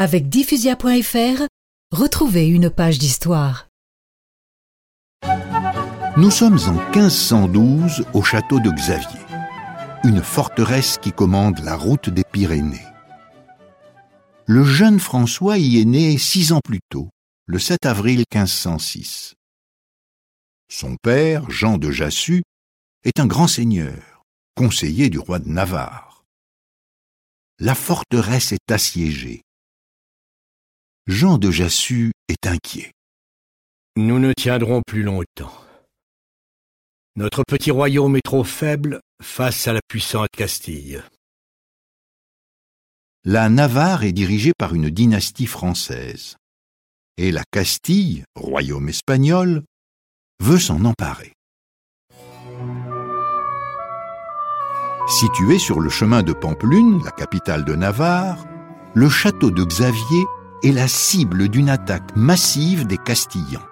Avec diffusia.fr, retrouvez une page d'histoire. Nous sommes en 1512 au château de Xavier, une forteresse qui commande la route des Pyrénées. Le jeune François y est né six ans plus tôt, le 7 avril 1506. Son père, Jean de Jassus, est un grand seigneur, conseiller du roi de Navarre. La forteresse est assiégée. Jean de Jassus est inquiet. Nous ne tiendrons plus longtemps. Notre petit royaume est trop faible face à la puissante Castille. La Navarre est dirigée par une dynastie française, et la Castille, royaume espagnol, veut s'en emparer. Situé sur le chemin de Pampelune, la capitale de Navarre, le château de Xavier est la cible d'une attaque massive des Castillans.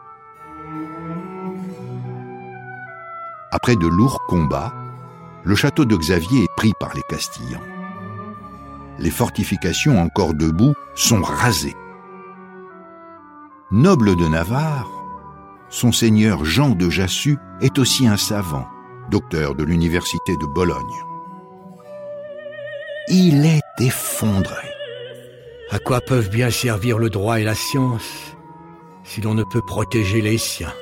Après de lourds combats, le château de Xavier est pris par les Castillans. Les fortifications encore debout sont rasées. Noble de Navarre, son seigneur Jean de Jassus est aussi un savant, docteur de l'université de Bologne. Il est effondré. À quoi peuvent bien servir le droit et la science si l'on ne peut protéger les siens?